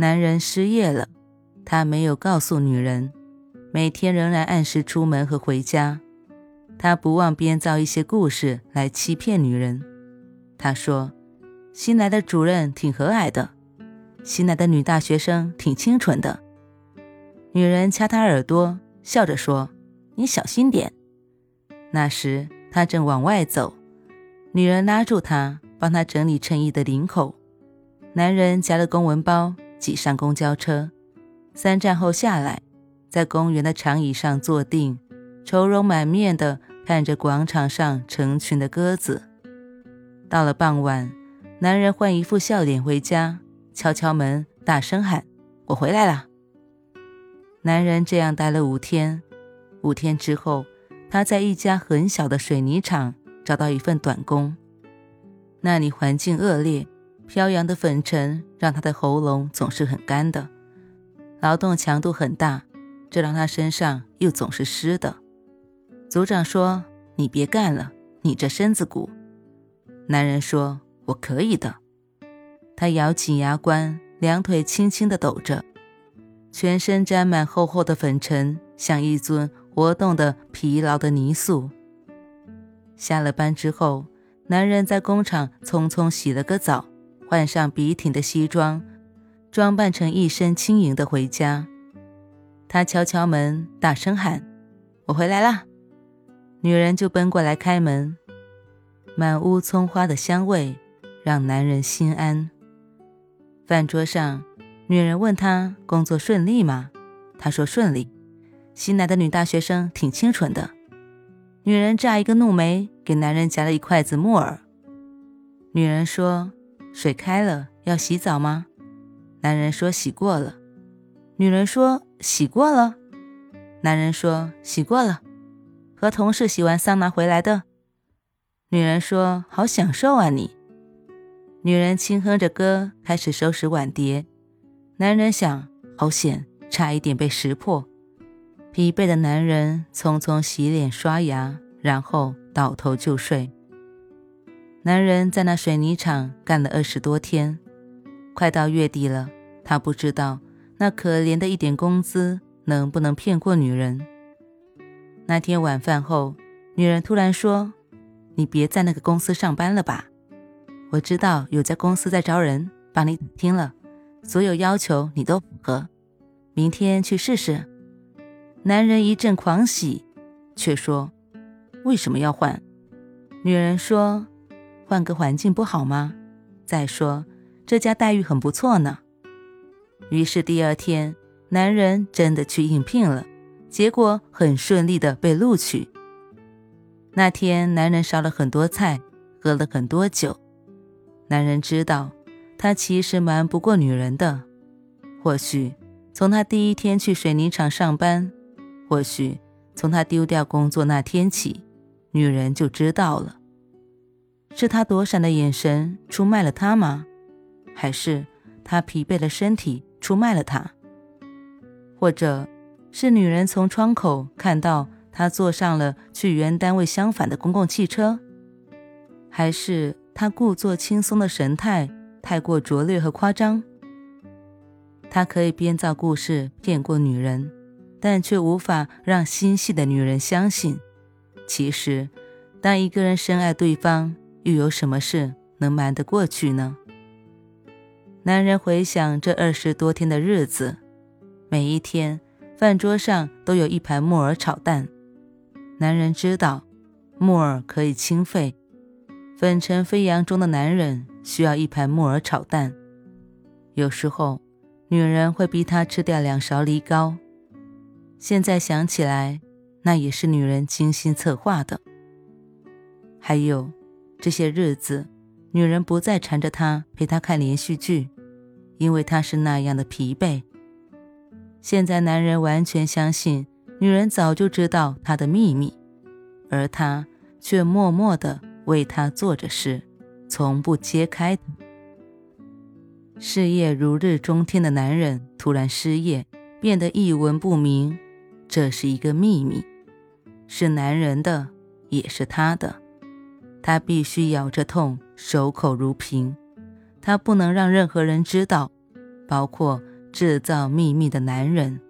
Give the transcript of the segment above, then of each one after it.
男人失业了，他没有告诉女人，每天仍然按时出门和回家。他不忘编造一些故事来欺骗女人。他说：“新来的主任挺和蔼的，新来的女大学生挺清纯的。”女人掐他耳朵，笑着说：“你小心点。”那时他正往外走，女人拉住他，帮他整理衬衣的领口。男人夹了公文包。挤上公交车，三站后下来，在公园的长椅上坐定，愁容满面地看着广场上成群的鸽子。到了傍晚，男人换一副笑脸回家，敲敲门，大声喊：“我回来了。”男人这样待了五天。五天之后，他在一家很小的水泥厂找到一份短工，那里环境恶劣。飘扬的粉尘让他的喉咙总是很干的，劳动强度很大，这让他身上又总是湿的。组长说：“你别干了，你这身子骨。”男人说：“我可以的。”他咬紧牙关，两腿轻轻地抖着，全身沾满厚厚的粉尘，像一尊活动的疲劳的泥塑。下了班之后，男人在工厂匆匆洗了个澡。换上笔挺的西装，装扮成一身轻盈的回家。他敲敲门，大声喊：“我回来啦！”女人就奔过来开门。满屋葱花的香味让男人心安。饭桌上，女人问他工作顺利吗？他说顺利。新来的女大学生挺清纯的。女人眨一个怒眉，给男人夹了一筷子木耳。女人说。水开了，要洗澡吗？男人说洗过了。女人说洗过了。男人说洗过了，和同事洗完桑拿回来的。女人说好享受啊你。女人轻哼着歌，开始收拾碗碟。男人想好险，差一点被识破。疲惫的男人匆匆洗脸刷牙，然后倒头就睡。男人在那水泥厂干了二十多天，快到月底了，他不知道那可怜的一点工资能不能骗过女人。那天晚饭后，女人突然说：“你别在那个公司上班了吧？我知道有家公司在招人，帮你打听了，所有要求你都符合，明天去试试。”男人一阵狂喜，却说：“为什么要换？”女人说。换个环境不好吗？再说这家待遇很不错呢。于是第二天，男人真的去应聘了，结果很顺利的被录取。那天，男人烧了很多菜，喝了很多酒。男人知道，他其实瞒不过女人的。或许从他第一天去水泥厂上班，或许从他丢掉工作那天起，女人就知道了。是他躲闪的眼神出卖了他吗？还是他疲惫的身体出卖了他？或者是女人从窗口看到他坐上了去原单位相反的公共汽车？还是他故作轻松的神态太过拙劣和夸张？他可以编造故事骗过女人，但却无法让心细的女人相信。其实，当一个人深爱对方，又有什么事能瞒得过去呢？男人回想这二十多天的日子，每一天饭桌上都有一盘木耳炒蛋。男人知道木耳可以清肺，粉尘飞扬中的男人需要一盘木耳炒蛋。有时候，女人会逼他吃掉两勺梨膏。现在想起来，那也是女人精心策划的。还有。这些日子，女人不再缠着他陪他看连续剧，因为他是那样的疲惫。现在男人完全相信女人早就知道他的秘密，而他却默默地为他做着事，从不揭开。事业如日中天的男人突然失业，变得一文不名，这是一个秘密，是男人的，也是他的。他必须咬着痛，守口如瓶。他不能让任何人知道，包括制造秘密的男人。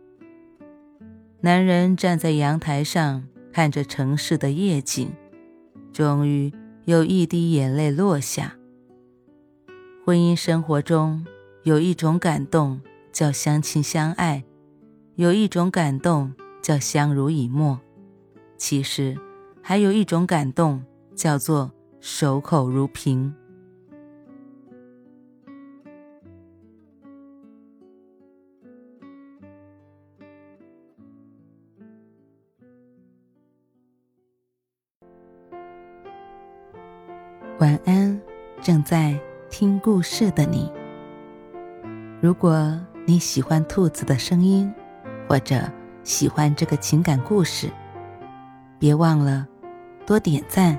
男人站在阳台上，看着城市的夜景，终于有一滴眼泪落下。婚姻生活中有一种感动叫相亲相爱，有一种感动叫相濡以沫，其实还有一种感动叫做守口如瓶。晚安，正在听故事的你。如果你喜欢兔子的声音，或者喜欢这个情感故事，别忘了多点赞、